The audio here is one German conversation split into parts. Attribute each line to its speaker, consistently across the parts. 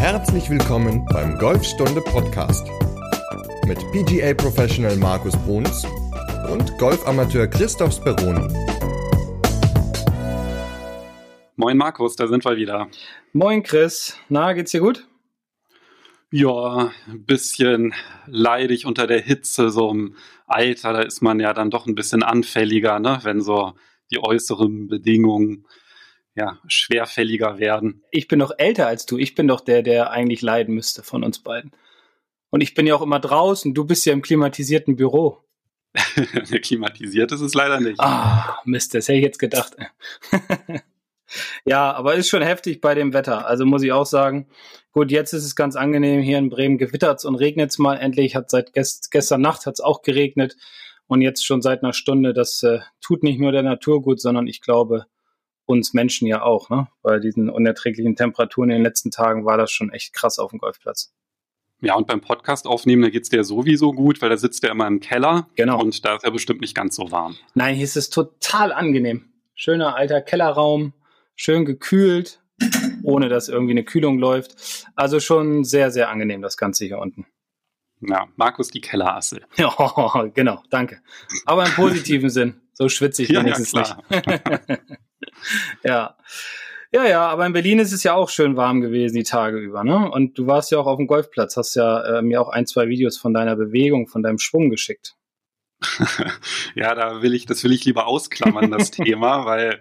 Speaker 1: Herzlich willkommen beim Golfstunde Podcast mit PGA Professional Markus Bruns und Golfamateur Christoph Speroni.
Speaker 2: Moin Markus, da sind wir wieder.
Speaker 3: Moin Chris, na, geht's dir gut?
Speaker 2: Ja, ein bisschen leidig unter der Hitze, so im Alter, da ist man ja dann doch ein bisschen anfälliger, ne? wenn so die äußeren Bedingungen ja, schwerfälliger werden.
Speaker 3: Ich bin doch älter als du. Ich bin doch der, der eigentlich leiden müsste von uns beiden. Und ich bin ja auch immer draußen. Du bist ja im klimatisierten Büro.
Speaker 2: Klimatisiert ist es leider nicht.
Speaker 3: Ah, Mist, das hätte ich jetzt gedacht. ja, aber ist schon heftig bei dem Wetter. Also muss ich auch sagen, gut, jetzt ist es ganz angenehm. Hier in Bremen gewittert's und regnet's mal endlich. Hat seit gest gestern Nacht hat's auch geregnet. Und jetzt schon seit einer Stunde. Das äh, tut nicht nur der Natur gut, sondern ich glaube, uns Menschen ja auch. Ne? Bei diesen unerträglichen Temperaturen in den letzten Tagen war das schon echt krass auf dem Golfplatz.
Speaker 2: Ja, und beim Podcast aufnehmen, da geht's dir sowieso gut, weil da sitzt er immer im Keller.
Speaker 3: Genau.
Speaker 2: Und da ist er bestimmt nicht ganz so warm.
Speaker 3: Nein, hier ist es total angenehm. Schöner alter Kellerraum, schön gekühlt, ohne dass irgendwie eine Kühlung läuft. Also schon sehr, sehr angenehm, das Ganze hier unten.
Speaker 2: Ja, Markus die Kellerassel.
Speaker 3: Ja, genau, danke. Aber im positiven Sinn. So schwitzig
Speaker 2: Ja, ja,
Speaker 3: wenigstens
Speaker 2: klar.
Speaker 3: nicht. ja. Ja, ja, aber in Berlin ist es ja auch schön warm gewesen die Tage über, ne? Und du warst ja auch auf dem Golfplatz, hast ja äh, mir auch ein, zwei Videos von deiner Bewegung, von deinem Schwung geschickt.
Speaker 2: Ja, da will ich, das will ich lieber ausklammern, das Thema, weil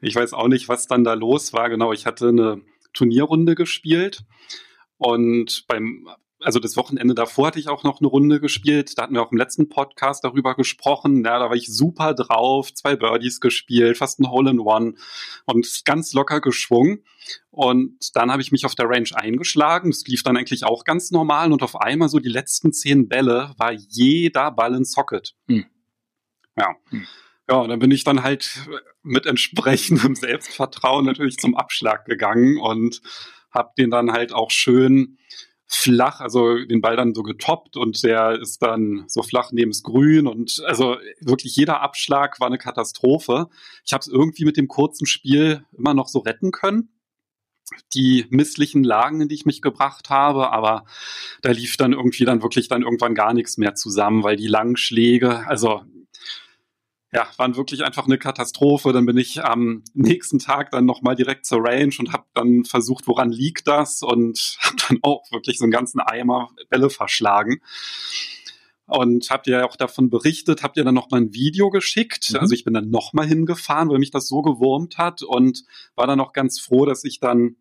Speaker 2: ich weiß auch nicht, was dann da los war. Genau, ich hatte eine Turnierrunde gespielt und beim, also das Wochenende davor hatte ich auch noch eine Runde gespielt. Da hatten wir auch im letzten Podcast darüber gesprochen. Ja, da war ich super drauf, zwei Birdies gespielt, fast ein Hole in One und ganz locker geschwungen. Und dann habe ich mich auf der Range eingeschlagen. Das lief dann eigentlich auch ganz normal. Und auf einmal so die letzten zehn Bälle war jeder Ball in Socket.
Speaker 3: Hm.
Speaker 2: Ja.
Speaker 3: Hm.
Speaker 2: Ja, und dann bin ich dann halt mit entsprechendem Selbstvertrauen natürlich zum Abschlag gegangen und habe den dann halt auch schön flach, also den Ball dann so getoppt und der ist dann so flach neben das Grün und also wirklich jeder Abschlag war eine Katastrophe. Ich habe es irgendwie mit dem kurzen Spiel immer noch so retten können. Die misslichen Lagen, in die ich mich gebracht habe, aber da lief dann irgendwie dann wirklich dann irgendwann gar nichts mehr zusammen, weil die langen Schläge, also ja, waren wirklich einfach eine Katastrophe. Dann bin ich am nächsten Tag dann nochmal direkt zur Range und habe dann versucht, woran liegt das und habe dann auch wirklich so einen ganzen Eimer Bälle verschlagen. Und habt ihr ja auch davon berichtet, habt ihr dann nochmal ein Video geschickt.
Speaker 3: Mhm.
Speaker 2: Also ich bin dann nochmal hingefahren, weil mich das so gewurmt hat und war dann auch ganz froh, dass ich dann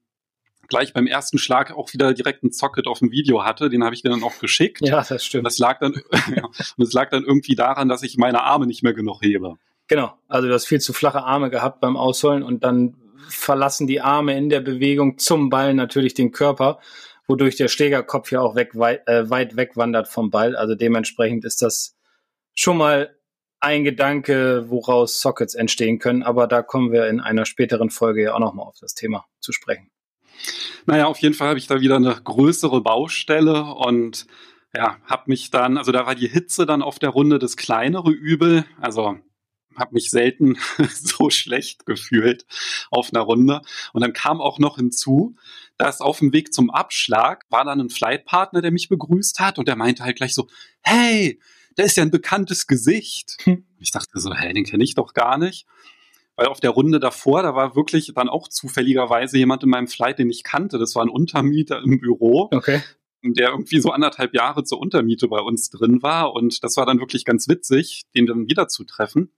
Speaker 2: gleich beim ersten Schlag auch wieder direkt einen Socket auf dem Video hatte. Den habe ich dir dann auch geschickt.
Speaker 3: Ja, das stimmt.
Speaker 2: das lag dann, und das lag dann irgendwie daran, dass ich meine Arme nicht mehr genug hebe.
Speaker 3: Genau. Also du hast viel zu flache Arme gehabt beim Ausholen und dann verlassen die Arme in der Bewegung zum Ball natürlich den Körper, wodurch der Schlägerkopf ja auch weg, weit, äh, weit wegwandert vom Ball. Also dementsprechend ist das schon mal ein Gedanke, woraus Sockets entstehen können. Aber da kommen wir in einer späteren Folge ja auch nochmal auf das Thema zu sprechen.
Speaker 2: Naja, auf jeden Fall habe ich da wieder eine größere Baustelle und ja, habe mich dann, also da war die Hitze dann auf der Runde das kleinere Übel. Also habe mich selten so schlecht gefühlt auf einer Runde. Und dann kam auch noch hinzu, dass auf dem Weg zum Abschlag war dann ein Flightpartner, der mich begrüßt hat und der meinte halt gleich so, hey, der ist ja ein bekanntes Gesicht.
Speaker 3: Hm.
Speaker 2: Ich dachte so, hey, den kenne ich doch gar nicht. Weil auf der Runde davor, da war wirklich dann auch zufälligerweise jemand in meinem Flight, den ich kannte. Das war ein Untermieter im Büro,
Speaker 3: Okay.
Speaker 2: der irgendwie so anderthalb Jahre zur Untermiete bei uns drin war. Und das war dann wirklich ganz witzig, den dann wieder zu treffen.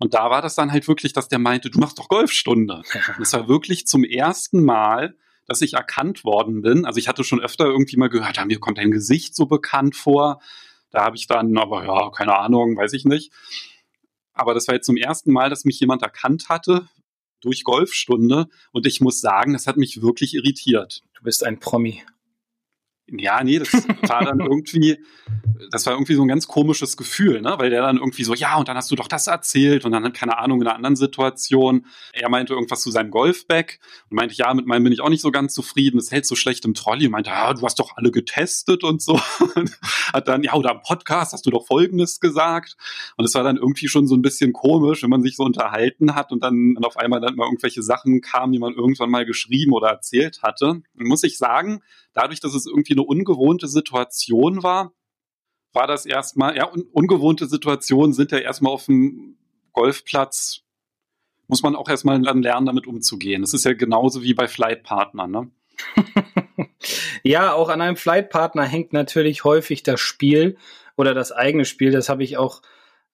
Speaker 2: Und da war das dann halt wirklich, dass der meinte, du machst doch Golfstunde. Und es war wirklich zum ersten Mal, dass ich erkannt worden bin. Also ich hatte schon öfter irgendwie mal gehört, ah, mir kommt dein Gesicht so bekannt vor. Da habe ich dann, aber ja, keine Ahnung, weiß ich nicht. Aber das war jetzt zum ersten Mal, dass mich jemand erkannt hatte durch Golfstunde. Und ich muss sagen, das hat mich wirklich irritiert.
Speaker 3: Du bist ein Promi.
Speaker 2: Ja, nee, das war dann irgendwie, das war irgendwie so ein ganz komisches Gefühl, ne? Weil der dann irgendwie so, ja, und dann hast du doch das erzählt und dann, keine Ahnung, in einer anderen Situation. Er meinte irgendwas zu seinem Golfbag und meinte, ja, mit meinem bin ich auch nicht so ganz zufrieden, das hält so schlecht im Trolley und meinte, ja, du hast doch alle getestet und so. Und hat dann, ja, oder im Podcast hast du doch Folgendes gesagt. Und es war dann irgendwie schon so ein bisschen komisch, wenn man sich so unterhalten hat und dann auf einmal dann mal irgendwelche Sachen kamen, die man irgendwann mal geschrieben oder erzählt hatte. Und muss ich sagen, dadurch, dass es irgendwie eine ungewohnte Situation war, war das erstmal, ja, un ungewohnte Situationen sind ja erstmal auf dem Golfplatz, muss man auch erstmal dann lernen, damit umzugehen. Das ist ja genauso wie bei Flightpartnern, ne?
Speaker 3: ja, auch an einem Flightpartner hängt natürlich häufig das Spiel oder das eigene Spiel. Das habe ich auch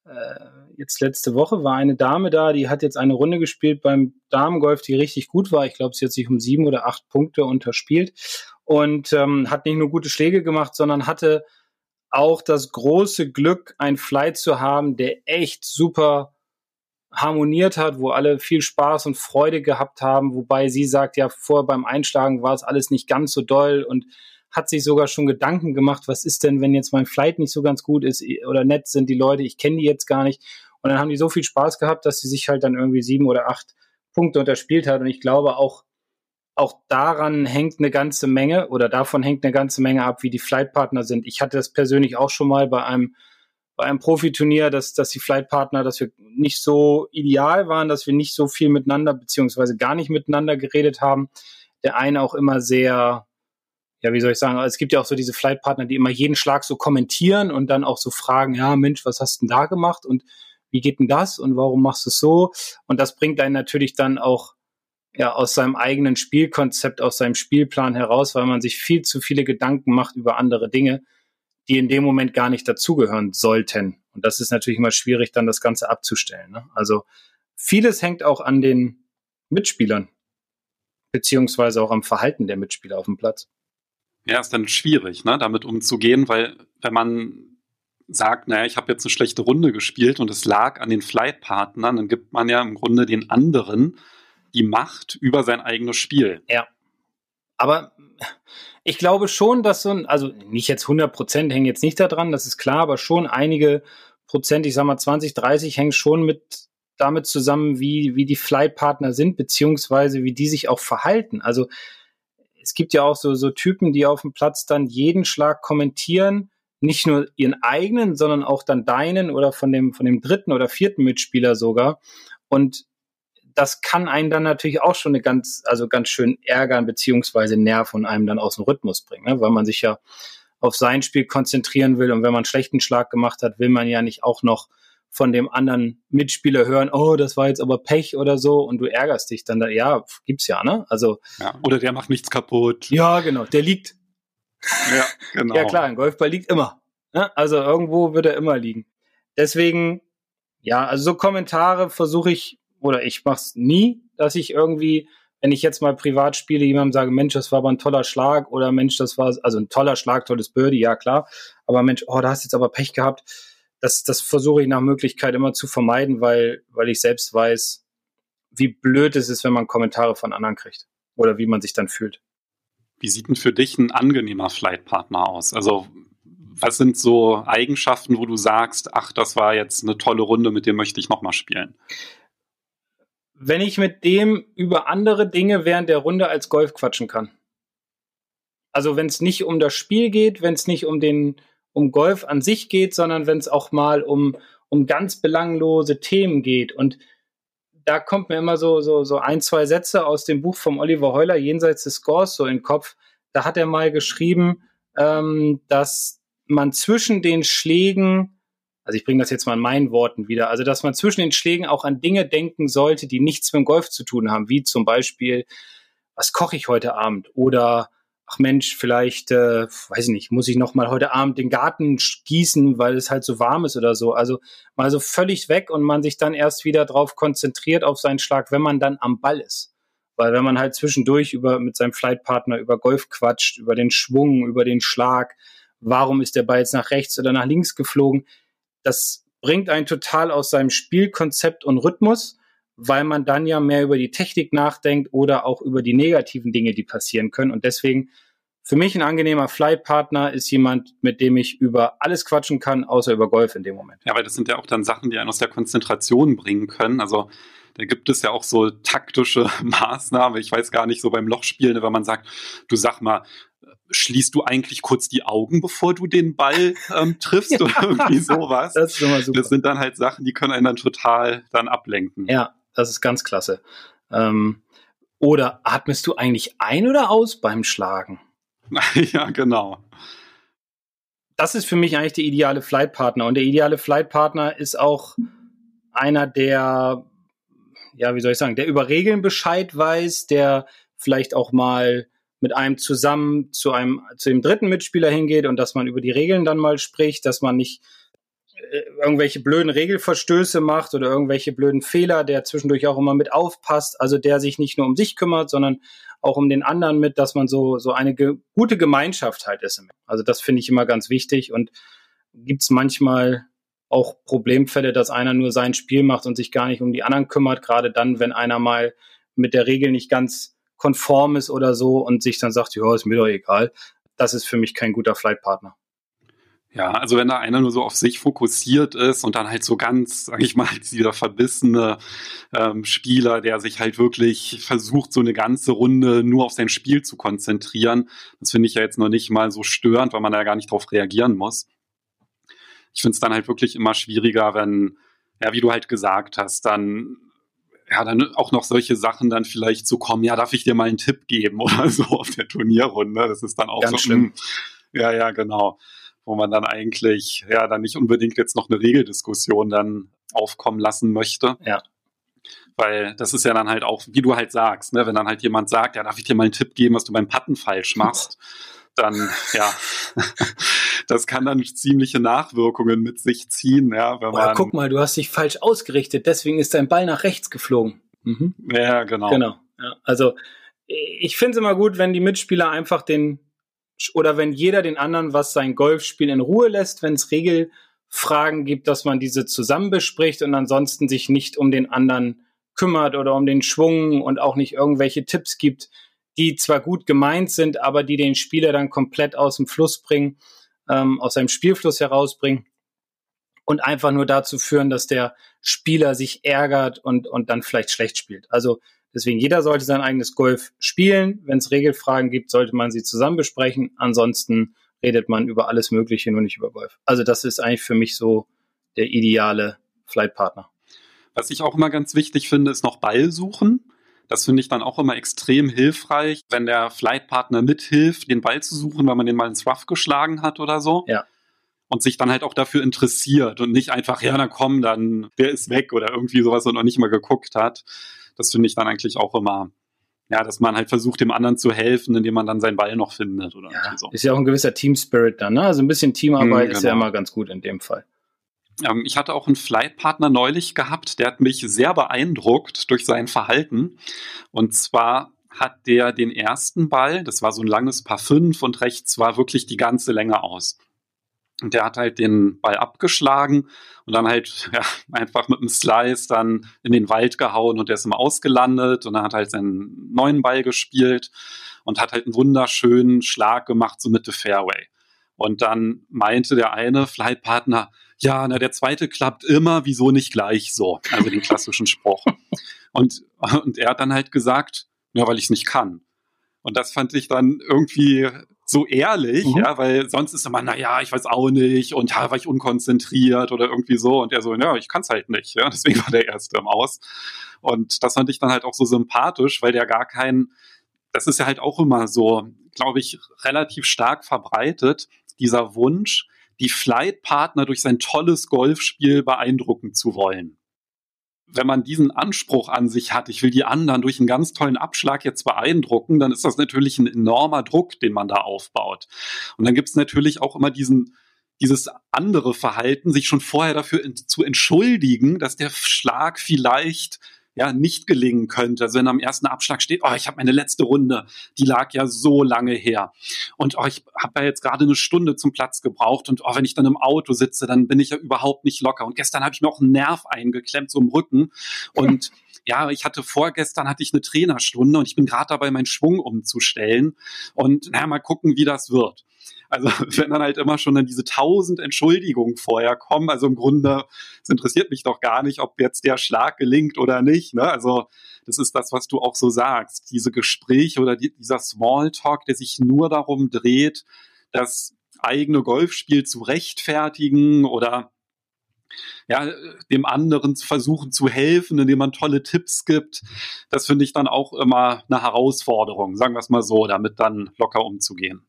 Speaker 3: äh, jetzt letzte Woche war eine Dame da, die hat jetzt eine Runde gespielt beim Damengolf, die richtig gut war. Ich glaube, sie hat sich um sieben oder acht Punkte unterspielt und ähm, hat nicht nur gute Schläge gemacht, sondern hatte auch das große Glück, ein Flight zu haben, der echt super harmoniert hat, wo alle viel Spaß und Freude gehabt haben, wobei sie sagt, ja, vorher beim Einschlagen war es alles nicht ganz so doll und hat sich sogar schon Gedanken gemacht, was ist denn, wenn jetzt mein Flight nicht so ganz gut ist oder nett sind die Leute, ich kenne die jetzt gar nicht. Und dann haben die so viel Spaß gehabt, dass sie sich halt dann irgendwie sieben oder acht Punkte unterspielt hat. Und ich glaube auch, auch daran hängt eine ganze Menge oder davon hängt eine ganze Menge ab, wie die Flightpartner sind. Ich hatte das persönlich auch schon mal bei einem bei einem Profiturnier, dass, dass die Flightpartner, dass wir nicht so ideal waren, dass wir nicht so viel miteinander beziehungsweise gar nicht miteinander geredet haben. Der eine auch immer sehr, ja, wie soll ich sagen, es gibt ja auch so diese Flightpartner, die immer jeden Schlag so kommentieren und dann auch so fragen, ja, Mensch, was hast du denn da gemacht und wie geht denn das und warum machst du es so? Und das bringt einen natürlich dann auch ja aus seinem eigenen Spielkonzept, aus seinem Spielplan heraus, weil man sich viel zu viele Gedanken macht über andere Dinge, die in dem Moment gar nicht dazugehören sollten. Und das ist natürlich immer schwierig, dann das Ganze abzustellen. Ne? Also vieles hängt auch an den Mitspielern, beziehungsweise auch am Verhalten der Mitspieler auf dem Platz.
Speaker 2: Ja, ist dann schwierig, ne, damit umzugehen, weil wenn man sagt, naja, ich habe jetzt eine schlechte Runde gespielt und es lag an den Flight-Partnern, dann gibt man ja im Grunde den anderen die Macht über sein eigenes Spiel.
Speaker 3: Ja. Aber ich glaube schon, dass so ein, also nicht jetzt 100 Prozent hängen jetzt nicht daran, das ist klar, aber schon einige Prozent, ich sag mal 20, 30 hängen schon mit damit zusammen, wie, wie die Flightpartner sind, beziehungsweise wie die sich auch verhalten. Also es gibt ja auch so, so Typen, die auf dem Platz dann jeden Schlag kommentieren, nicht nur ihren eigenen, sondern auch dann deinen oder von dem, von dem dritten oder vierten Mitspieler sogar. Und das kann einen dann natürlich auch schon eine ganz, also ganz schön ärgern, beziehungsweise nerven und einem dann aus dem Rhythmus bringen, ne? weil man sich ja auf sein Spiel konzentrieren will. Und wenn man einen schlechten Schlag gemacht hat, will man ja nicht auch noch von dem anderen Mitspieler hören, oh, das war jetzt aber Pech oder so und du ärgerst dich dann da, ja, gibt's ja, ne? Also.
Speaker 2: Ja, oder der macht nichts kaputt.
Speaker 3: Ja, genau, der liegt.
Speaker 2: Ja, genau.
Speaker 3: ja, klar, ein Golfball liegt immer. Ne? Also irgendwo wird er immer liegen. Deswegen, ja, also so Kommentare versuche ich oder ich mache es nie, dass ich irgendwie, wenn ich jetzt mal privat spiele, jemandem sage, Mensch, das war aber ein toller Schlag oder Mensch, das war also ein toller Schlag, tolles Birdie, ja klar, aber Mensch, oh, da hast jetzt aber Pech gehabt. Das, das versuche ich nach Möglichkeit immer zu vermeiden, weil, weil ich selbst weiß, wie blöd es ist, wenn man Kommentare von anderen kriegt oder wie man sich dann fühlt.
Speaker 2: Wie sieht denn für dich ein angenehmer Flightpartner aus? Also was sind so Eigenschaften, wo du sagst, ach, das war jetzt eine tolle Runde, mit dem möchte ich nochmal spielen?
Speaker 3: Wenn ich mit dem über andere Dinge während der Runde als Golf quatschen kann. Also wenn es nicht um das Spiel geht, wenn es nicht um den um Golf an sich geht, sondern wenn es auch mal um um ganz belanglose Themen geht und da kommt mir immer so, so, so ein, zwei Sätze aus dem Buch vom Oliver Heuler, Jenseits des Scores, so in den Kopf. Da hat er mal geschrieben, ähm, dass man zwischen den Schlägen also ich bringe das jetzt mal in meinen Worten wieder, also dass man zwischen den Schlägen auch an Dinge denken sollte, die nichts mit dem Golf zu tun haben, wie zum Beispiel, was koche ich heute Abend oder ach Mensch, vielleicht, äh, weiß ich nicht, muss ich noch mal heute Abend den Garten gießen, weil es halt so warm ist oder so. Also mal so völlig weg und man sich dann erst wieder drauf konzentriert auf seinen Schlag, wenn man dann am Ball ist. Weil wenn man halt zwischendurch über mit seinem Flightpartner über Golf quatscht, über den Schwung, über den Schlag, warum ist der Ball jetzt nach rechts oder nach links geflogen, das bringt einen total aus seinem Spielkonzept und Rhythmus, weil man dann ja mehr über die Technik nachdenkt oder auch über die negativen Dinge, die passieren können. Und deswegen für mich ein angenehmer Flightpartner ist jemand, mit dem ich über alles quatschen kann, außer über Golf in dem Moment.
Speaker 2: Ja, weil das sind ja auch dann Sachen, die einen aus der Konzentration bringen können. Also da gibt es ja auch so taktische Maßnahmen. Ich weiß gar nicht, so beim Lochspielen, wenn man sagt, du sag mal, schließt du eigentlich kurz die Augen, bevor du den Ball ähm, triffst ja. oder irgendwie sowas. Das, ist immer super. das sind dann halt Sachen, die können einen dann total dann ablenken.
Speaker 3: Ja, das ist ganz klasse. Ähm, oder atmest du eigentlich ein oder aus beim Schlagen?
Speaker 2: ja, genau.
Speaker 3: Das ist für mich eigentlich der ideale Flightpartner. Und der ideale Flightpartner ist auch einer, der, ja, wie soll ich sagen, der über Regeln Bescheid weiß, der vielleicht auch mal mit einem zusammen zu einem, zu dem dritten Mitspieler hingeht und dass man über die Regeln dann mal spricht, dass man nicht äh, irgendwelche blöden Regelverstöße macht oder irgendwelche blöden Fehler, der zwischendurch auch immer mit aufpasst, also der sich nicht nur um sich kümmert, sondern auch um den anderen mit, dass man so, so eine ge gute Gemeinschaft halt ist. Also das finde ich immer ganz wichtig und gibt es manchmal auch Problemfälle, dass einer nur sein Spiel macht und sich gar nicht um die anderen kümmert, gerade dann, wenn einer mal mit der Regel nicht ganz konform ist oder so und sich dann sagt, ja, ist mir doch egal. Das ist für mich kein guter Flightpartner.
Speaker 2: Ja, also wenn da einer nur so auf sich fokussiert ist und dann halt so ganz, sag ich mal, dieser verbissene ähm, Spieler, der sich halt wirklich versucht, so eine ganze Runde nur auf sein Spiel zu konzentrieren, das finde ich ja jetzt noch nicht mal so störend, weil man da ja gar nicht drauf reagieren muss. Ich finde es dann halt wirklich immer schwieriger, wenn, ja, wie du halt gesagt hast, dann ja, dann auch noch solche Sachen dann vielleicht so kommen, ja, darf ich dir mal einen Tipp geben oder so auf der Turnierrunde. Das ist dann auch Ganz so, schlimm. Hm, ja, ja, genau wo man dann eigentlich ja dann nicht unbedingt jetzt noch eine Regeldiskussion dann aufkommen lassen möchte.
Speaker 3: Ja.
Speaker 2: Weil das ist ja dann halt auch, wie du halt sagst, ne, wenn dann halt jemand sagt, ja, darf ich dir mal einen Tipp geben, was du beim Patten falsch machst, dann ja, das kann dann ziemliche Nachwirkungen mit sich ziehen, ja,
Speaker 3: wenn man. guck mal, du hast dich falsch ausgerichtet, deswegen ist dein Ball nach rechts geflogen.
Speaker 2: Mhm. Ja, genau.
Speaker 3: Genau. Ja, also ich finde es immer gut, wenn die Mitspieler einfach den oder wenn jeder den anderen was sein Golfspiel in Ruhe lässt, wenn es Regelfragen gibt, dass man diese zusammen bespricht und ansonsten sich nicht um den anderen kümmert oder um den Schwung und auch nicht irgendwelche Tipps gibt, die zwar gut gemeint sind, aber die den Spieler dann komplett aus dem Fluss bringen, ähm, aus seinem Spielfluss herausbringen und einfach nur dazu führen, dass der Spieler sich ärgert und, und dann vielleicht schlecht spielt. Also Deswegen jeder sollte sein eigenes Golf spielen. Wenn es Regelfragen gibt, sollte man sie zusammen besprechen. Ansonsten redet man über alles Mögliche, nur nicht über Golf. Also das ist eigentlich für mich so der ideale Flightpartner.
Speaker 2: Was ich auch immer ganz wichtig finde, ist noch Ball suchen. Das finde ich dann auch immer extrem hilfreich, wenn der Flightpartner mithilft, den Ball zu suchen, weil man den mal ins Rough geschlagen hat oder so.
Speaker 3: Ja.
Speaker 2: Und sich dann halt auch dafür interessiert und nicht einfach, ja, na komm, dann der ist weg oder irgendwie sowas und noch nicht mal geguckt hat das finde ich dann eigentlich auch immer, ja, dass man halt versucht, dem anderen zu helfen, indem man dann seinen Ball noch findet oder
Speaker 3: ja, so. Ist ja auch ein gewisser Team Spirit dann, ne? Also ein bisschen Teamarbeit mhm, ist ja genau. immer ganz gut in dem Fall.
Speaker 2: Ähm, ich hatte auch einen Flightpartner neulich gehabt, der hat mich sehr beeindruckt durch sein Verhalten. Und zwar hat der den ersten Ball, das war so ein langes Paar 5 und rechts war wirklich die ganze Länge aus. Und der hat halt den Ball abgeschlagen und dann halt ja, einfach mit dem Slice dann in den Wald gehauen und der ist immer ausgelandet und dann hat halt seinen neuen Ball gespielt und hat halt einen wunderschönen Schlag gemacht, so Mitte Fairway. Und dann meinte der eine Flightpartner, ja, na, der zweite klappt immer, wieso nicht gleich so? Also den klassischen Spruch. Und, und er hat dann halt gesagt, ja, weil ich es nicht kann. Und das fand ich dann irgendwie so ehrlich, mhm. ja, weil sonst ist immer, naja, ich weiß auch nicht und ja, war ich unkonzentriert oder irgendwie so und er so, ja, ich kann es halt nicht, ja, deswegen war der Erste im Aus. Und das fand ich dann halt auch so sympathisch, weil der gar kein, das ist ja halt auch immer so, glaube ich, relativ stark verbreitet, dieser Wunsch, die Flight-Partner durch sein tolles Golfspiel beeindrucken zu wollen wenn man diesen Anspruch an sich hat, ich will die anderen durch einen ganz tollen Abschlag jetzt beeindrucken, dann ist das natürlich ein enormer Druck, den man da aufbaut. Und dann gibt es natürlich auch immer diesen, dieses andere Verhalten, sich schon vorher dafür zu entschuldigen, dass der Schlag vielleicht ja nicht gelingen könnte. Also wenn am ersten Abschlag steht, oh, ich habe meine letzte Runde, die lag ja so lange her. Und oh, ich habe ja jetzt gerade eine Stunde zum Platz gebraucht und oh, wenn ich dann im Auto sitze, dann bin ich ja überhaupt nicht locker. Und gestern habe ich mir auch einen Nerv eingeklemmt, so im Rücken. Und ja, ich hatte vorgestern hatte ich eine Trainerstunde und ich bin gerade dabei, meinen Schwung umzustellen. Und naja, mal gucken, wie das wird. Also wenn dann halt immer schon dann diese tausend Entschuldigungen vorher kommen, also im Grunde, es interessiert mich doch gar nicht, ob jetzt der Schlag gelingt oder nicht. Ne? Also das ist das, was du auch so sagst. Diese Gespräche oder die, dieser Smalltalk, der sich nur darum dreht, das eigene Golfspiel zu rechtfertigen oder ja, dem anderen versuchen zu helfen, indem man tolle Tipps gibt. Das finde ich dann auch immer eine Herausforderung, sagen wir es mal so, damit dann locker umzugehen.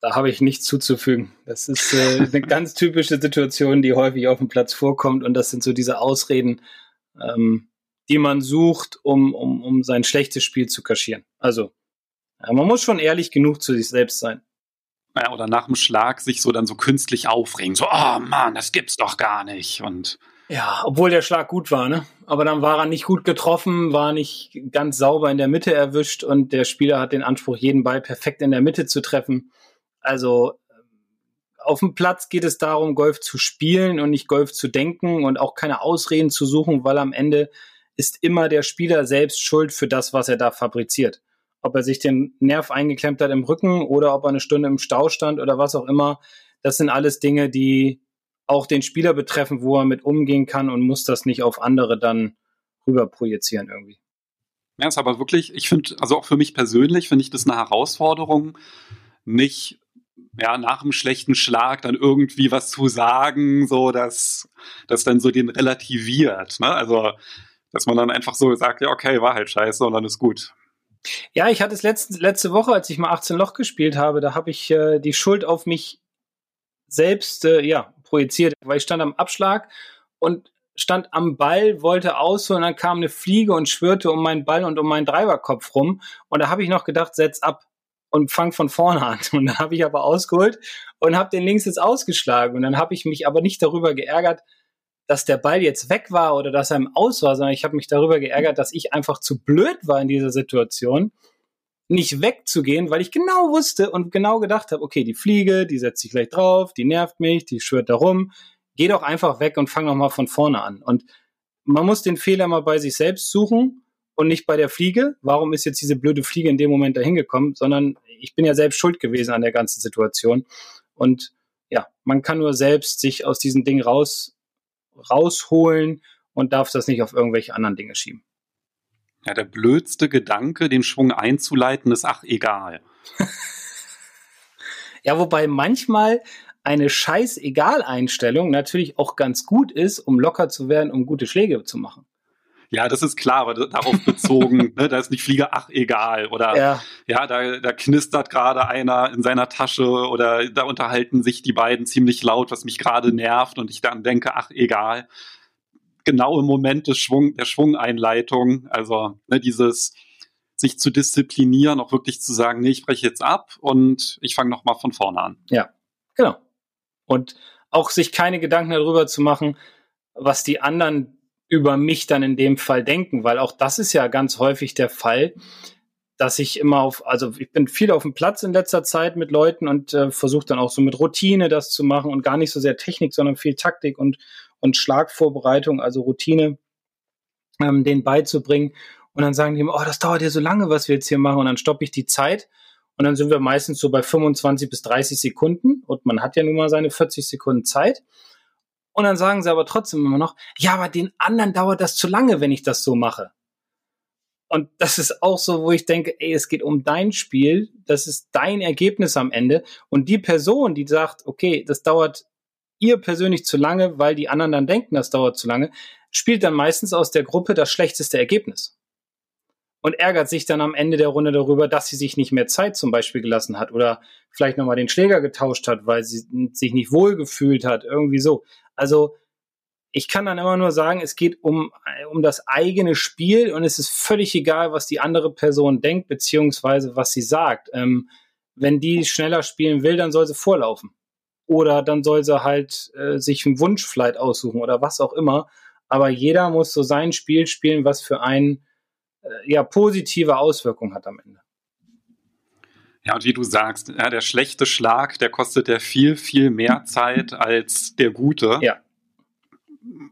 Speaker 3: Da habe ich nichts zuzufügen. Das ist äh, eine ganz typische Situation, die häufig auf dem Platz vorkommt. Und das sind so diese Ausreden, ähm, die man sucht, um, um, um sein schlechtes Spiel zu kaschieren. Also, ja, man muss schon ehrlich genug zu sich selbst sein.
Speaker 2: Ja, oder nach dem Schlag sich so dann so künstlich aufregen. So, oh Mann, das gibt's doch gar nicht. Und
Speaker 3: ja, obwohl der Schlag gut war, ne? Aber dann war er nicht gut getroffen, war nicht ganz sauber in der Mitte erwischt und der Spieler hat den Anspruch, jeden Ball perfekt in der Mitte zu treffen. Also auf dem Platz geht es darum, Golf zu spielen und nicht Golf zu denken und auch keine Ausreden zu suchen, weil am Ende ist immer der Spieler selbst schuld für das, was er da fabriziert. Ob er sich den Nerv eingeklemmt hat im Rücken oder ob er eine Stunde im Stau stand oder was auch immer, das sind alles Dinge, die auch den Spieler betreffen, wo er mit umgehen kann und muss das nicht auf andere dann rüber projizieren irgendwie.
Speaker 2: Ja, ist aber wirklich, ich finde, also auch für mich persönlich finde ich das eine Herausforderung, nicht ja, nach einem schlechten Schlag dann irgendwie was zu sagen, so dass das dann so den relativiert. Ne? Also, dass man dann einfach so sagt, ja, okay, war halt scheiße und dann ist gut.
Speaker 3: Ja, ich hatte es letzte, letzte Woche, als ich mal 18 Loch gespielt habe, da habe ich äh, die Schuld auf mich selbst äh, ja, projiziert, weil ich stand am Abschlag und stand am Ball, wollte ausholen, dann kam eine Fliege und schwirrte um meinen Ball und um meinen Treiberkopf rum. Und da habe ich noch gedacht, setz ab und fang von vorne an. Und dann habe ich aber ausgeholt und habe den links jetzt ausgeschlagen. Und dann habe ich mich aber nicht darüber geärgert, dass der Ball jetzt weg war oder dass er im Aus war, sondern ich habe mich darüber geärgert, dass ich einfach zu blöd war in dieser Situation, nicht wegzugehen, weil ich genau wusste und genau gedacht habe, okay, die Fliege, die setzt sich gleich drauf, die nervt mich, die schwirrt da rum. Geh doch einfach weg und fang noch mal von vorne an. Und man muss den Fehler mal bei sich selbst suchen und nicht bei der Fliege. Warum ist jetzt diese blöde Fliege in dem Moment dahin gekommen? Sondern ich bin ja selbst schuld gewesen an der ganzen Situation. Und ja, man kann nur selbst sich aus diesen Dingen raus, rausholen und darf das nicht auf irgendwelche anderen Dinge schieben.
Speaker 2: Ja, der blödste Gedanke, den Schwung einzuleiten, ist ach egal.
Speaker 3: ja, wobei manchmal eine Scheiß-Egal-Einstellung natürlich auch ganz gut ist, um locker zu werden, um gute Schläge zu machen.
Speaker 2: Ja, das ist klar, aber darauf bezogen, ne, da ist nicht Flieger, ach egal. Oder ja, ja da, da knistert gerade einer in seiner Tasche oder da unterhalten sich die beiden ziemlich laut, was mich gerade nervt und ich dann denke, ach egal. Genau im Moment des Schwung, der Schwungeinleitung, also ne, dieses sich zu disziplinieren, auch wirklich zu sagen, nee, ich breche jetzt ab und ich fange nochmal von vorne an.
Speaker 3: Ja, genau. Und auch sich keine Gedanken darüber zu machen, was die anderen über mich dann in dem Fall denken, weil auch das ist ja ganz häufig der Fall, dass ich immer auf, also ich bin viel auf dem Platz in letzter Zeit mit Leuten und äh, versuche dann auch so mit Routine das zu machen und gar nicht so sehr Technik, sondern viel Taktik und, und Schlagvorbereitung, also Routine, ähm, denen beizubringen. Und dann sagen die immer, oh, das dauert ja so lange, was wir jetzt hier machen. Und dann stoppe ich die Zeit. Und dann sind wir meistens so bei 25 bis 30 Sekunden. Und man hat ja nun mal seine 40 Sekunden Zeit. Und dann sagen sie aber trotzdem immer noch, ja, aber den anderen dauert das zu lange, wenn ich das so mache. Und das ist auch so, wo ich denke, ey, es geht um dein Spiel, das ist dein Ergebnis am Ende. Und die Person, die sagt, okay, das dauert ihr persönlich zu lange, weil die anderen dann denken, das dauert zu lange, spielt dann meistens aus der Gruppe das schlechteste Ergebnis. Und ärgert sich dann am Ende der Runde darüber, dass sie sich nicht mehr Zeit zum Beispiel gelassen hat oder vielleicht nochmal den Schläger getauscht hat, weil sie sich nicht wohl gefühlt hat, irgendwie so. Also ich kann dann immer nur sagen, es geht um, um das eigene Spiel und es ist völlig egal, was die andere Person denkt, beziehungsweise was sie sagt. Ähm, wenn die schneller spielen will, dann soll sie vorlaufen. Oder dann soll sie halt äh, sich einen Wunschflight aussuchen oder was auch immer. aber jeder muss so sein Spiel spielen, was für einen äh, ja positive Auswirkungen hat am Ende.
Speaker 2: Ja, und wie du sagst, ja, der schlechte Schlag, der kostet ja viel, viel mehr Zeit als der gute.
Speaker 3: Ja.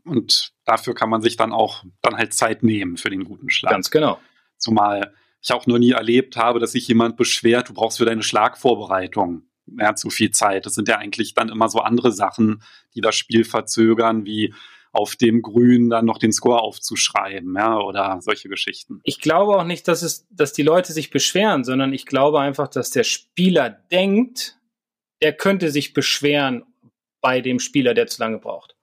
Speaker 2: Und dafür kann man sich dann auch dann halt Zeit nehmen für den guten Schlag.
Speaker 3: Ganz genau.
Speaker 2: Zumal ich auch noch nie erlebt habe, dass sich jemand beschwert, du brauchst für deine Schlagvorbereitung ja, zu viel Zeit. Das sind ja eigentlich dann immer so andere Sachen, die das Spiel verzögern, wie auf dem Grün dann noch den Score aufzuschreiben, ja, oder solche Geschichten.
Speaker 3: Ich glaube auch nicht, dass es, dass die Leute sich beschweren, sondern ich glaube einfach, dass der Spieler denkt, er könnte sich beschweren bei dem Spieler, der zu lange braucht.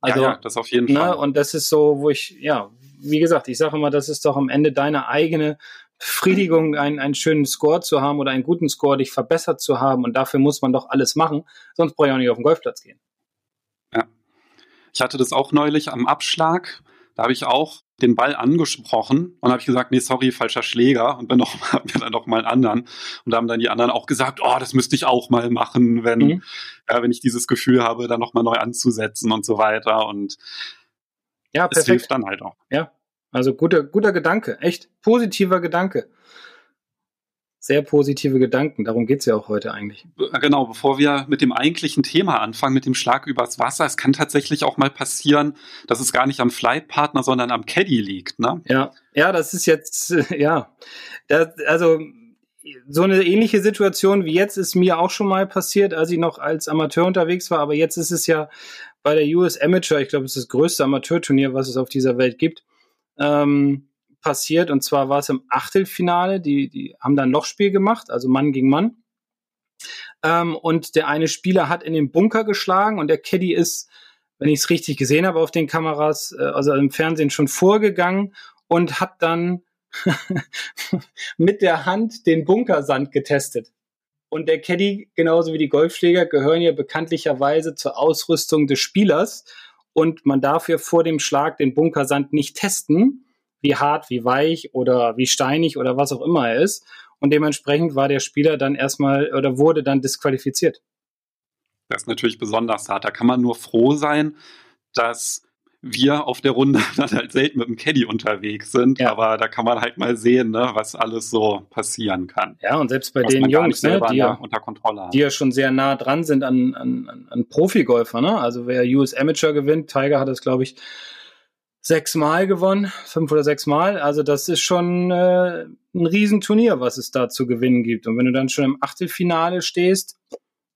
Speaker 2: Also, ja, ja das auf jeden ne, Fall.
Speaker 3: Und das ist so, wo ich, ja, wie gesagt, ich sage immer, das ist doch am Ende deine eigene Befriedigung, einen, einen schönen Score zu haben oder einen guten Score, dich verbessert zu haben. Und dafür muss man doch alles machen. Sonst brauche ich auch nicht auf den Golfplatz gehen.
Speaker 2: Ich hatte das auch neulich am Abschlag. Da habe ich auch den Ball angesprochen und habe ich gesagt, nee, sorry, falscher Schläger und bin noch hab mir dann noch mal einen anderen und da haben dann die anderen auch gesagt, oh, das müsste ich auch mal machen, wenn mhm. ja, wenn ich dieses Gefühl habe, dann noch mal neu anzusetzen und so weiter und
Speaker 3: ja, perfekt. es hilft dann halt auch. Ja, also guter guter Gedanke, echt positiver Gedanke sehr positive Gedanken. Darum geht's ja auch heute eigentlich.
Speaker 2: Genau, bevor wir mit dem eigentlichen Thema anfangen, mit dem Schlag übers Wasser, es kann tatsächlich auch mal passieren, dass es gar nicht am Flightpartner, sondern am Caddy liegt. Ne?
Speaker 3: Ja, ja, das ist jetzt, ja, das, also so eine ähnliche Situation wie jetzt ist mir auch schon mal passiert, als ich noch als Amateur unterwegs war. Aber jetzt ist es ja bei der US Amateur, ich glaube, es ist das größte Amateurturnier, was es auf dieser Welt gibt. Ähm, passiert. Und zwar war es im Achtelfinale. Die, die haben dann Lochspiel gemacht, also Mann gegen Mann. Ähm, und der eine Spieler hat in den Bunker geschlagen und der Caddy ist, wenn ich es richtig gesehen habe auf den Kameras, äh, also im Fernsehen schon vorgegangen und hat dann mit der Hand den Bunkersand getestet. Und der Caddy, genauso wie die Golfschläger, gehören ja bekanntlicherweise zur Ausrüstung des Spielers. Und man darf ja vor dem Schlag den Bunkersand nicht testen wie hart, wie weich oder wie steinig oder was auch immer er ist. Und dementsprechend war der Spieler dann erstmal oder wurde dann disqualifiziert.
Speaker 2: Das ist natürlich besonders hart. Da kann man nur froh sein, dass wir auf der Runde dann halt selten mit dem Caddy unterwegs sind, ja. aber da kann man halt mal sehen, ne, was alles so passieren kann.
Speaker 3: Ja, und selbst bei den Jungs, ne, die, ja, unter Kontrolle die ja schon sehr nah dran sind an, an, an Profigolfer, ne? Also wer US Amateur gewinnt, Tiger hat das, glaube ich, sechsmal gewonnen, fünf oder sechsmal. Also das ist schon äh, ein Riesenturnier, was es da zu gewinnen gibt. Und wenn du dann schon im Achtelfinale stehst,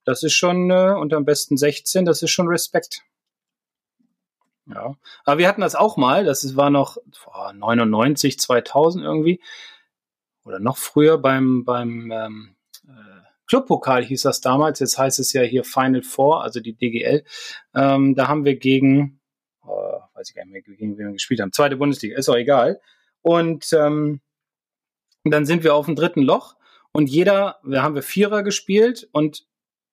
Speaker 3: das ist schon äh, unter am besten 16, das ist schon Respekt. Ja, aber wir hatten das auch mal, das war noch boah, 99, 2000 irgendwie oder noch früher beim beim ähm, äh, Clubpokal hieß das damals. Jetzt heißt es ja hier Final Four, also die DGL. Ähm, da haben wir gegen oh, weiß ich gar nicht mehr, gegen wen wir gespielt haben. Zweite Bundesliga, ist auch egal. Und ähm, dann sind wir auf dem dritten Loch und jeder, wir haben wir Vierer gespielt und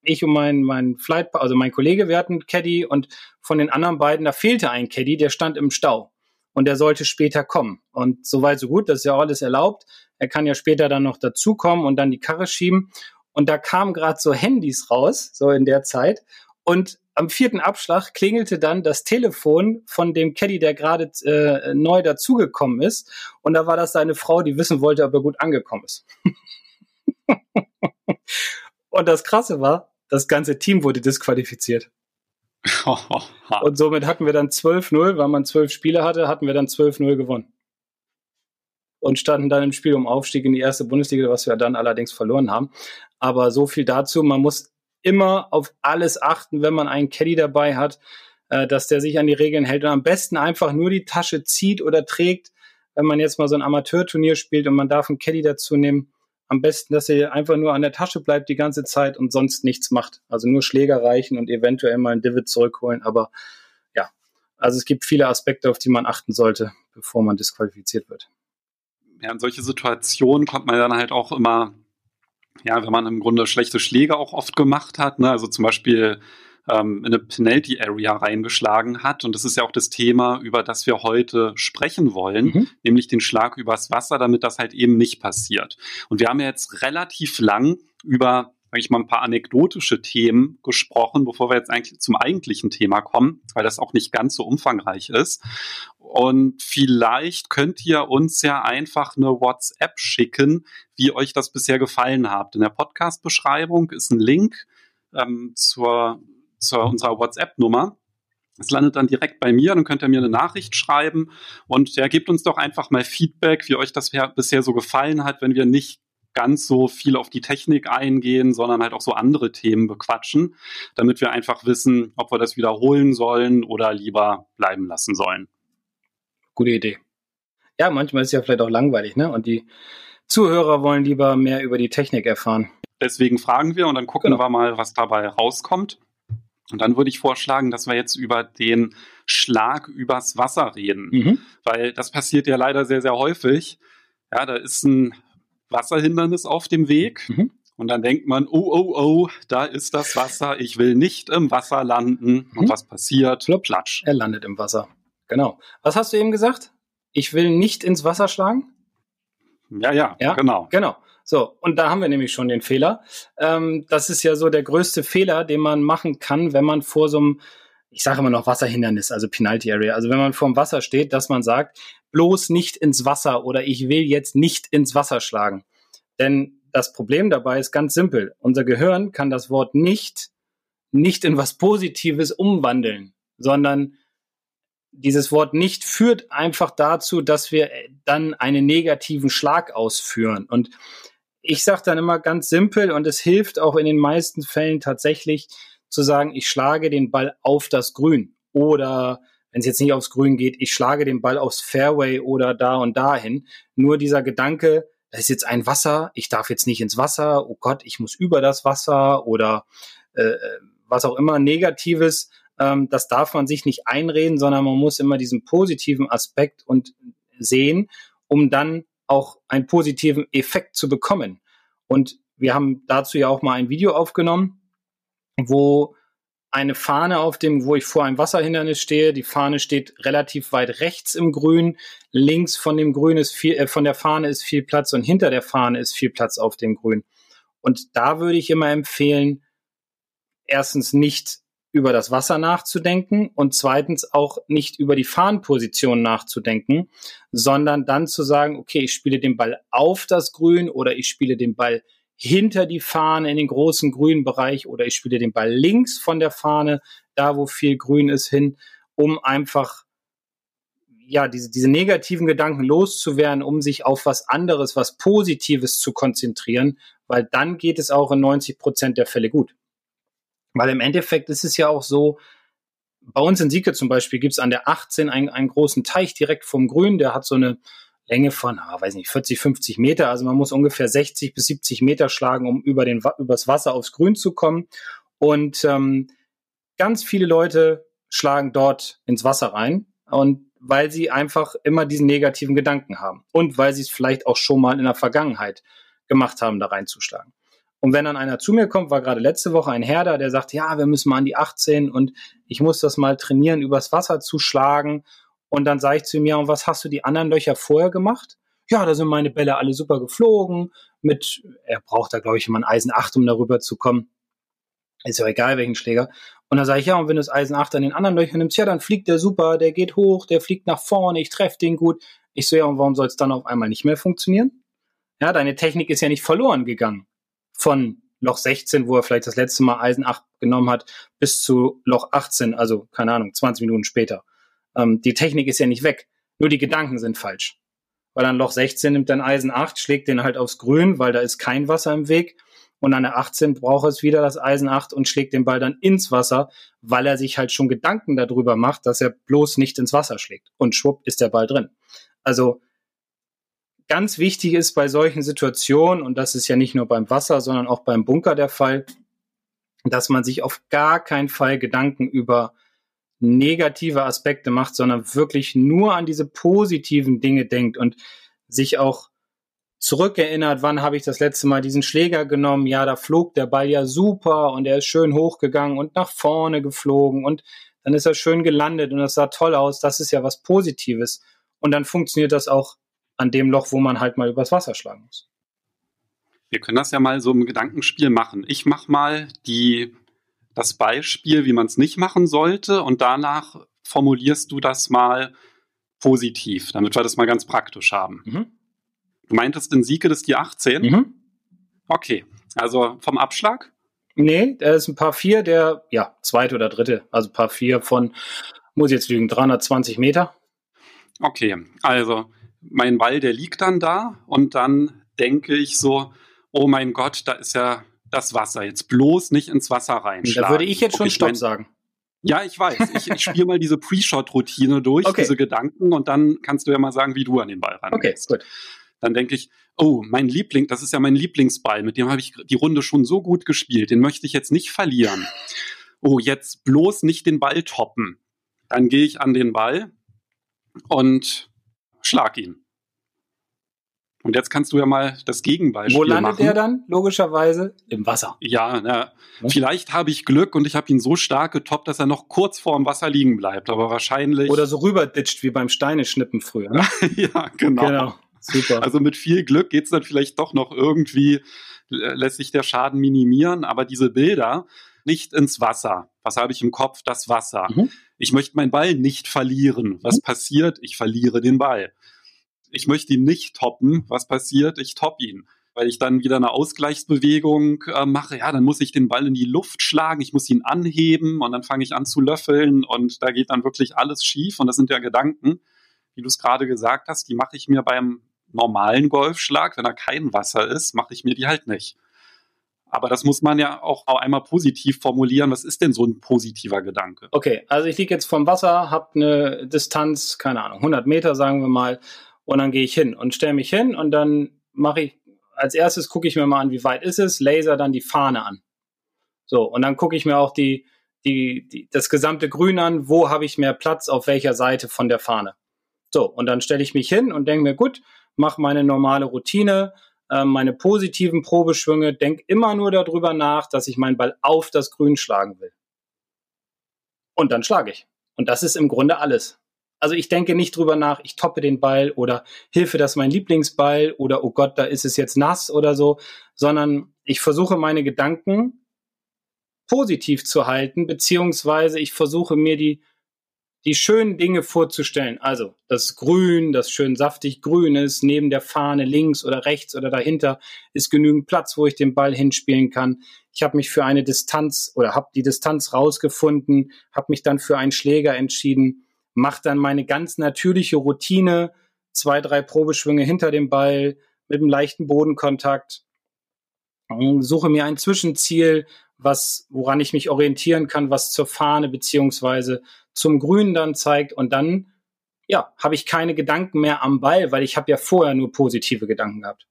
Speaker 3: ich und mein, mein Flight, also mein Kollege, wir hatten Caddy und von den anderen beiden, da fehlte ein Caddy, der stand im Stau und der sollte später kommen. Und soweit so gut, das ist ja alles erlaubt. Er kann ja später dann noch dazukommen und dann die Karre schieben. Und da kamen gerade so Handys raus, so in der Zeit. Und am vierten Abschlag klingelte dann das Telefon von dem Caddy, der gerade äh, neu dazugekommen ist. Und da war das seine Frau, die wissen wollte, ob er gut angekommen ist. und das Krasse war, das ganze Team wurde disqualifiziert. und somit hatten wir dann 12-0, weil man zwölf Spiele hatte, hatten wir dann 12-0 gewonnen. Und standen dann im Spiel um Aufstieg in die erste Bundesliga, was wir dann allerdings verloren haben. Aber so viel dazu. Man muss immer auf alles achten, wenn man einen Caddy dabei hat, äh, dass der sich an die Regeln hält und am besten einfach nur die Tasche zieht oder trägt, wenn man jetzt mal so ein Amateurturnier spielt und man darf einen Caddy dazu nehmen. Am besten, dass er einfach nur an der Tasche bleibt die ganze Zeit und sonst nichts macht. Also nur Schläger reichen und eventuell mal ein Divid zurückholen. Aber ja, also es gibt viele Aspekte, auf die man achten sollte, bevor man disqualifiziert wird.
Speaker 2: Ja, in solche Situationen kommt man dann halt auch immer ja, wenn man im Grunde schlechte Schläge auch oft gemacht hat, ne? also zum Beispiel ähm, in eine Penalty Area reingeschlagen hat. Und das ist ja auch das Thema, über das wir heute sprechen wollen, mhm. nämlich den Schlag übers Wasser, damit das halt eben nicht passiert. Und wir haben ja jetzt relativ lang über sage ich mal, ein paar anekdotische Themen gesprochen, bevor wir jetzt eigentlich zum eigentlichen Thema kommen, weil das auch nicht ganz so umfangreich ist. Und vielleicht könnt ihr uns ja einfach eine WhatsApp schicken, wie euch das bisher gefallen hat. In der Podcast-Beschreibung ist ein Link ähm, zur, zur unserer WhatsApp-Nummer. Es landet dann direkt bei mir, dann könnt ihr mir eine Nachricht schreiben und ja, gebt uns doch einfach mal Feedback, wie euch das bisher so gefallen hat, wenn wir nicht ganz so viel auf die Technik eingehen, sondern halt auch so andere Themen bequatschen, damit wir einfach wissen, ob wir das wiederholen sollen oder lieber bleiben lassen sollen.
Speaker 3: Gute Idee. Ja, manchmal ist es ja vielleicht auch langweilig, ne? Und die Zuhörer wollen lieber mehr über die Technik erfahren.
Speaker 2: Deswegen fragen wir und dann gucken genau. wir mal, was dabei rauskommt. Und dann würde ich vorschlagen, dass wir jetzt über den Schlag übers Wasser reden, mhm. weil das passiert ja leider sehr, sehr häufig. Ja, da ist ein Wasserhindernis auf dem Weg. Mhm. Und dann denkt man, oh, oh, oh, da ist das Wasser, ich will nicht im Wasser landen. Mhm. Und was passiert?
Speaker 3: Flop, Platsch. Er landet im Wasser. Genau. Was hast du eben gesagt? Ich will nicht ins Wasser schlagen?
Speaker 2: Ja, ja, ja? genau.
Speaker 3: Genau. So, und da haben wir nämlich schon den Fehler. Ähm, das ist ja so der größte Fehler, den man machen kann, wenn man vor so einem, ich sage immer noch Wasserhindernis, also Penalty Area, also wenn man vor dem Wasser steht, dass man sagt, bloß nicht ins Wasser oder ich will jetzt nicht ins Wasser schlagen. Denn das Problem dabei ist ganz simpel. Unser Gehirn kann das Wort nicht nicht in was Positives umwandeln, sondern dieses Wort nicht führt einfach dazu, dass wir dann einen negativen Schlag ausführen. Und ich sage dann immer ganz simpel und es hilft auch in den meisten Fällen tatsächlich zu sagen, ich schlage den Ball auf das Grün oder wenn es jetzt nicht aufs Grün geht, ich schlage den Ball aufs Fairway oder da und dahin. Nur dieser Gedanke, da ist jetzt ein Wasser, ich darf jetzt nicht ins Wasser, oh Gott, ich muss über das Wasser oder äh was auch immer Negatives, ähm, das darf man sich nicht einreden, sondern man muss immer diesen positiven Aspekt und sehen, um dann auch einen positiven Effekt zu bekommen. Und wir haben dazu ja auch mal ein Video aufgenommen, wo eine Fahne auf dem, wo ich vor einem Wasserhindernis stehe. Die Fahne steht relativ weit rechts im Grün. Links von dem Grün ist viel, äh, von der Fahne ist viel Platz und hinter der Fahne ist viel Platz auf dem Grün. Und da würde ich immer empfehlen, erstens nicht über das Wasser nachzudenken und zweitens auch nicht über die Fahnenposition nachzudenken, sondern dann zu sagen, okay, ich spiele den Ball auf das Grün oder ich spiele den Ball hinter die Fahne in den großen grünen Bereich oder ich spiele den Ball links von der Fahne, da wo viel Grün ist, hin, um einfach ja, diese, diese negativen Gedanken loszuwerden, um sich auf was anderes, was Positives zu konzentrieren, weil dann geht es auch in 90 Prozent der Fälle gut. Weil im Endeffekt ist es ja auch so, bei uns in Sieke zum Beispiel gibt es an der 18 einen, einen großen Teich direkt vom Grün, der hat so eine Länge von, ah, weiß nicht, 40, 50 Meter. Also man muss ungefähr 60 bis 70 Meter schlagen, um über den, übers Wasser aufs Grün zu kommen. Und ähm, ganz viele Leute schlagen dort ins Wasser rein. Und weil sie einfach immer diesen negativen Gedanken haben. Und weil sie es vielleicht auch schon mal in der Vergangenheit gemacht haben, da reinzuschlagen. Und wenn dann einer zu mir kommt, war gerade letzte Woche ein Herder, der sagt, ja, wir müssen mal an die 18 und ich muss das mal trainieren, übers Wasser zu schlagen. Und dann sage ich zu ihm, ja, und was hast du die anderen Löcher vorher gemacht? Ja, da sind meine Bälle alle super geflogen. Mit, er braucht da, glaube ich, immer ein Eisen 8, um darüber zu kommen. Ist ja egal, welchen Schläger. Und dann sage ich, ja, und wenn du das Eisen 8 an den anderen Löchern nimmst, ja, dann fliegt der super, der geht hoch, der fliegt nach vorne, ich treffe den gut. Ich so, ja, und warum soll es dann auf einmal nicht mehr funktionieren? Ja, deine Technik ist ja nicht verloren gegangen von Loch 16, wo er vielleicht das letzte Mal Eisen 8 genommen hat, bis zu Loch 18, also keine Ahnung, 20 Minuten später. Ähm, die Technik ist ja nicht weg, nur die Gedanken sind falsch. Weil an Loch 16 nimmt dann Eisen 8, schlägt den halt aufs Grün, weil da ist kein Wasser im Weg. Und an der 18 braucht es wieder das Eisen 8 und schlägt den Ball dann ins Wasser, weil er sich halt schon Gedanken darüber macht, dass er bloß nicht ins Wasser schlägt. Und schwupp ist der Ball drin. Also ganz wichtig ist bei solchen Situationen, und das ist ja nicht nur beim Wasser, sondern auch beim Bunker der Fall, dass man sich auf gar keinen Fall Gedanken über negative Aspekte macht, sondern wirklich nur an diese positiven Dinge denkt und sich auch zurückerinnert, wann habe ich das letzte Mal diesen Schläger genommen? Ja, da flog der Ball ja super und er ist schön hochgegangen und nach vorne geflogen und dann ist er schön gelandet und das sah toll aus. Das ist ja was Positives. Und dann funktioniert das auch an dem Loch, wo man halt mal übers Wasser schlagen muss.
Speaker 2: Wir können das ja mal so im Gedankenspiel machen. Ich mache mal die, das Beispiel, wie man es nicht machen sollte, und danach formulierst du das mal positiv, damit wir das mal ganz praktisch haben. Mhm. Du meintest in Sieke, das ist die 18? Mhm. Okay, also vom Abschlag?
Speaker 3: Nee, der ist ein paar vier, der, ja, zweite oder dritte, also paar vier von, muss ich jetzt lügen, 320 Meter.
Speaker 2: Okay, also mein Ball, der liegt dann da und dann denke ich so, oh mein Gott, da ist ja das Wasser. Jetzt bloß nicht ins Wasser reinschlagen.
Speaker 3: Da würde ich jetzt schon okay, Stopp mein, sagen.
Speaker 2: Ja, ich weiß. Ich, ich spiele mal diese Pre-Shot-Routine durch, okay. diese Gedanken, und dann kannst du ja mal sagen, wie du an den Ball rangehst. Okay, gut. Dann denke ich, oh, mein Liebling, das ist ja mein Lieblingsball, mit dem habe ich die Runde schon so gut gespielt, den möchte ich jetzt nicht verlieren. Oh, jetzt bloß nicht den Ball toppen. Dann gehe ich an den Ball und schlag ihn. Und jetzt kannst du ja mal das Gegenbeispiel
Speaker 3: machen. Wo landet
Speaker 2: machen.
Speaker 3: der dann? Logischerweise im Wasser.
Speaker 2: Ja, na, ja. vielleicht habe ich Glück und ich habe ihn so stark getoppt, dass er noch kurz vor dem Wasser liegen bleibt. Aber wahrscheinlich.
Speaker 3: Oder so rüberditscht wie beim Steineschnippen früher. Ne?
Speaker 2: ja, genau. genau. Super. Also mit viel Glück geht's dann vielleicht doch noch irgendwie, lässt sich der Schaden minimieren. Aber diese Bilder, nicht ins Wasser. Was habe ich im Kopf? Das Wasser. Mhm. Ich möchte meinen Ball nicht verlieren. Was mhm. passiert? Ich verliere den Ball ich möchte ihn nicht toppen. Was passiert? Ich topp ihn. Weil ich dann wieder eine Ausgleichsbewegung äh, mache, ja, dann muss ich den Ball in die Luft schlagen, ich muss ihn anheben und dann fange ich an zu löffeln und da geht dann wirklich alles schief. Und das sind ja Gedanken, wie du es gerade gesagt hast, die mache ich mir beim normalen Golfschlag, wenn er kein Wasser ist, mache ich mir die halt nicht. Aber das muss man ja auch einmal positiv formulieren. Was ist denn so ein positiver Gedanke?
Speaker 3: Okay, also ich liege jetzt vom Wasser, habe eine Distanz, keine Ahnung, 100 Meter sagen wir mal, und dann gehe ich hin und stelle mich hin und dann mache ich, als erstes gucke ich mir mal an, wie weit ist es, laser dann die Fahne an. So, und dann gucke ich mir auch die, die, die, das gesamte Grün an, wo habe ich mehr Platz, auf welcher Seite von der Fahne. So, und dann stelle ich mich hin und denke mir, gut, mache meine normale Routine, äh, meine positiven Probeschwünge, denke immer nur darüber nach, dass ich meinen Ball auf das Grün schlagen will. Und dann schlage ich. Und das ist im Grunde alles. Also ich denke nicht drüber nach, ich toppe den Ball oder Hilfe, das ist mein Lieblingsball oder oh Gott, da ist es jetzt nass oder so, sondern ich versuche meine Gedanken positiv zu halten, beziehungsweise ich versuche mir die, die schönen Dinge vorzustellen. Also das Grün, das schön saftig grün ist, neben der Fahne links oder rechts oder dahinter ist genügend Platz, wo ich den Ball hinspielen kann. Ich habe mich für eine Distanz oder habe die Distanz rausgefunden, habe mich dann für einen Schläger entschieden mache dann meine ganz natürliche Routine, zwei, drei Probeschwünge hinter dem Ball mit einem leichten Bodenkontakt, suche mir ein Zwischenziel, was, woran ich mich orientieren kann, was zur Fahne beziehungsweise zum Grün dann zeigt und dann, ja, habe ich keine Gedanken mehr am Ball, weil ich habe ja vorher nur positive Gedanken gehabt.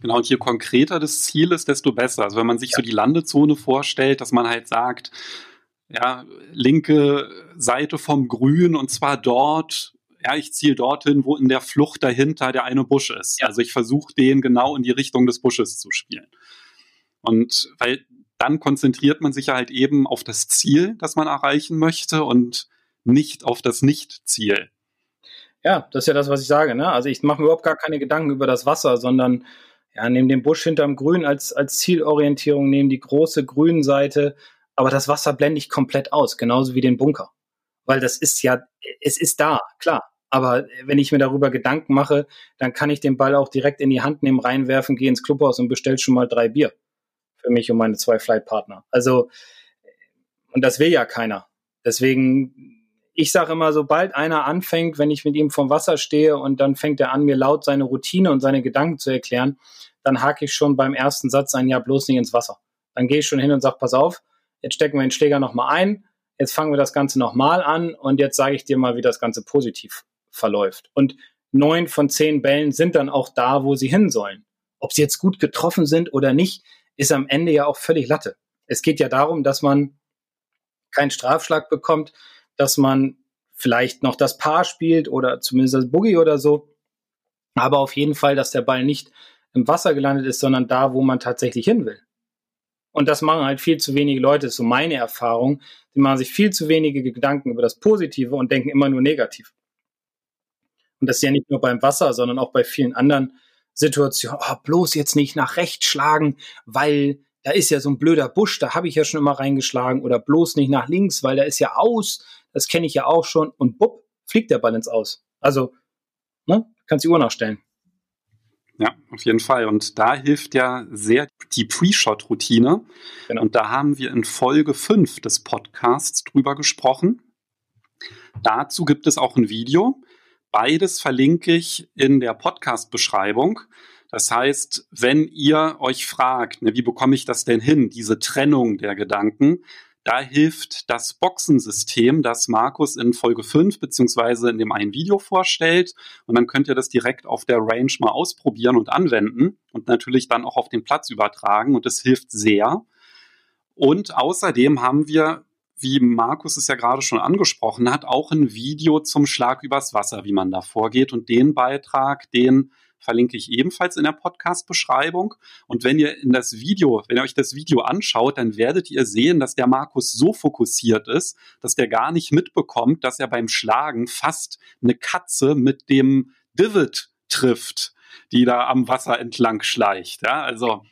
Speaker 2: Genau, und je konkreter das Ziel ist, desto besser. Also wenn man sich ja. so die Landezone vorstellt, dass man halt sagt, ja, linke Seite vom Grün und zwar dort, ja, ich ziele dorthin, wo in der Flucht dahinter der eine Busch ist. Ja. Also ich versuche den genau in die Richtung des Busches zu spielen. Und weil dann konzentriert man sich ja halt eben auf das Ziel, das man erreichen möchte und nicht auf das Nicht-Ziel.
Speaker 3: Ja, das ist ja das, was ich sage. Ne? Also ich mache mir überhaupt gar keine Gedanken über das Wasser, sondern ja, nehme den Busch hinterm Grün als, als Zielorientierung, nehme die große Grünseite aber das Wasser blende ich komplett aus, genauso wie den Bunker. Weil das ist ja, es ist da, klar. Aber wenn ich mir darüber Gedanken mache, dann kann ich den Ball auch direkt in die Hand nehmen, reinwerfen, gehe ins Clubhaus und bestell schon mal drei Bier. Für mich und meine zwei Flightpartner. Also, und das will ja keiner. Deswegen, ich sage immer, sobald einer anfängt, wenn ich mit ihm vom Wasser stehe und dann fängt er an, mir laut seine Routine und seine Gedanken zu erklären, dann hake ich schon beim ersten Satz ein Ja bloß nicht ins Wasser. Dann gehe ich schon hin und sage, pass auf, jetzt stecken wir den Schläger nochmal ein, jetzt fangen wir das Ganze nochmal an und jetzt sage ich dir mal, wie das Ganze positiv verläuft. Und neun von zehn Bällen sind dann auch da, wo sie hin sollen. Ob sie jetzt gut getroffen sind oder nicht, ist am Ende ja auch völlig Latte. Es geht ja darum, dass man keinen Strafschlag bekommt, dass man vielleicht noch das Paar spielt oder zumindest das Boogie oder so. Aber auf jeden Fall, dass der Ball nicht im Wasser gelandet ist, sondern da, wo man tatsächlich hin will. Und das machen halt viel zu wenige Leute, ist so meine Erfahrung. Die machen sich viel zu wenige Gedanken über das Positive und denken immer nur negativ. Und das ist ja nicht nur beim Wasser, sondern auch bei vielen anderen Situation, oh, bloß jetzt nicht nach rechts schlagen, weil da ist ja so ein blöder Busch, da habe ich ja schon immer reingeschlagen oder bloß nicht nach links, weil da ist ja aus, das kenne ich ja auch schon und bupp, fliegt der Ball ins Aus. Also, ne, kannst die Uhr nachstellen.
Speaker 2: Ja, auf jeden Fall. Und da hilft ja sehr die Pre-Shot-Routine. Genau. Und da haben wir in Folge 5 des Podcasts drüber gesprochen. Dazu gibt es auch ein Video. Beides verlinke ich in der Podcast-Beschreibung. Das heißt, wenn ihr euch fragt, ne, wie bekomme ich das denn hin, diese Trennung der Gedanken, da hilft das Boxensystem, das Markus in Folge 5 beziehungsweise in dem einen Video vorstellt. Und dann könnt ihr das direkt auf der Range mal ausprobieren und anwenden und natürlich dann auch auf den Platz übertragen. Und es hilft sehr. Und außerdem haben wir, wie Markus es ja gerade schon angesprochen hat, auch ein Video zum Schlag übers Wasser, wie man da vorgeht. Und den Beitrag, den verlinke ich ebenfalls in der Podcast-Beschreibung. Und wenn ihr in das Video, wenn ihr euch das Video anschaut, dann werdet ihr sehen, dass der Markus so fokussiert ist, dass der gar nicht mitbekommt, dass er beim Schlagen fast eine Katze mit dem Divot trifft, die da am Wasser entlang schleicht. Ja, also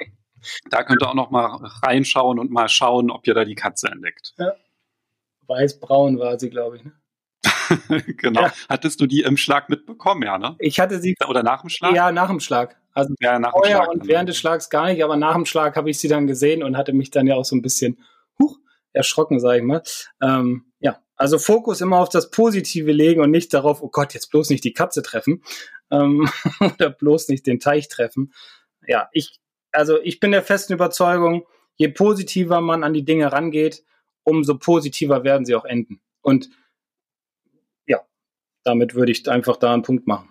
Speaker 2: da könnt ihr auch noch mal reinschauen und mal schauen, ob ihr da die Katze entdeckt. Ja.
Speaker 3: Weiß-braun war sie, glaube ich. Ne?
Speaker 2: genau. Ja. Hattest du die im Schlag mitbekommen, ja, ne?
Speaker 3: Ich hatte sie.
Speaker 2: Oder nach dem Schlag?
Speaker 3: Ja, nach dem Schlag. Also ja, nach vorher dem Schlag und während des Schlags gar nicht, aber nach dem Schlag habe ich sie dann gesehen und hatte mich dann ja auch so ein bisschen huch, erschrocken, sage ich mal. Ähm, ja, also Fokus immer auf das Positive legen und nicht darauf, oh Gott, jetzt bloß nicht die Katze treffen ähm, oder bloß nicht den Teich treffen. Ja, ich, also ich bin der festen Überzeugung, je positiver man an die Dinge rangeht, umso positiver werden sie auch enden. Und damit würde ich einfach da einen Punkt machen.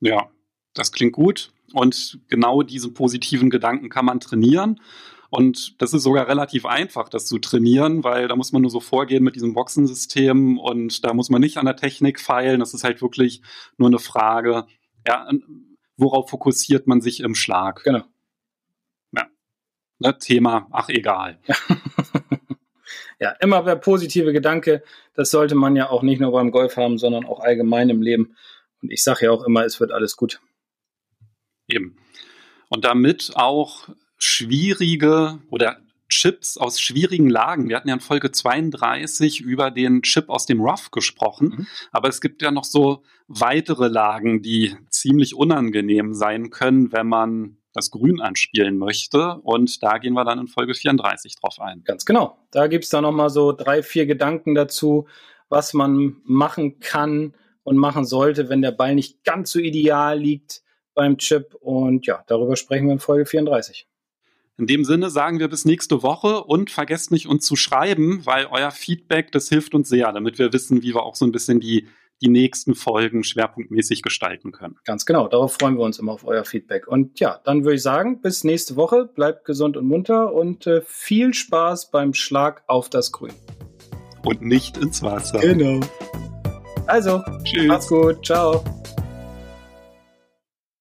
Speaker 2: Ja, das klingt gut. Und genau diese positiven Gedanken kann man trainieren. Und das ist sogar relativ einfach, das zu trainieren, weil da muss man nur so vorgehen mit diesem Boxensystem und da muss man nicht an der Technik feilen. Das ist halt wirklich nur eine Frage, ja, worauf fokussiert man sich im Schlag?
Speaker 3: Genau.
Speaker 2: Ja. Ne, Thema, ach egal.
Speaker 3: ja, immer der positive Gedanke, das sollte man ja auch nicht nur beim Golf haben, sondern auch allgemein im Leben. Und ich sage ja auch immer, es wird alles gut.
Speaker 2: Eben. Und damit auch schwierige oder Chips aus schwierigen Lagen. Wir hatten ja in Folge 32 über den Chip aus dem Rough gesprochen, mhm. aber es gibt ja noch so weitere Lagen, die ziemlich unangenehm sein können, wenn man das Grün anspielen möchte. Und da gehen wir dann in Folge 34 drauf ein.
Speaker 3: Ganz genau. Da gibt es dann nochmal so drei, vier Gedanken dazu, was man machen kann und machen sollte, wenn der Ball nicht ganz so ideal liegt beim Chip. Und ja, darüber sprechen wir in Folge 34.
Speaker 2: In dem Sinne sagen wir bis nächste Woche und vergesst nicht uns zu schreiben, weil euer Feedback, das hilft uns sehr, damit wir wissen, wie wir auch so ein bisschen die die nächsten Folgen schwerpunktmäßig gestalten können.
Speaker 3: Ganz genau, darauf freuen wir uns immer auf euer Feedback. Und ja, dann würde ich sagen, bis nächste Woche, bleibt gesund und munter und äh, viel Spaß beim Schlag auf das Grün.
Speaker 2: Und nicht ins Wasser.
Speaker 3: Genau. Also, Tschüss. macht's gut, ciao.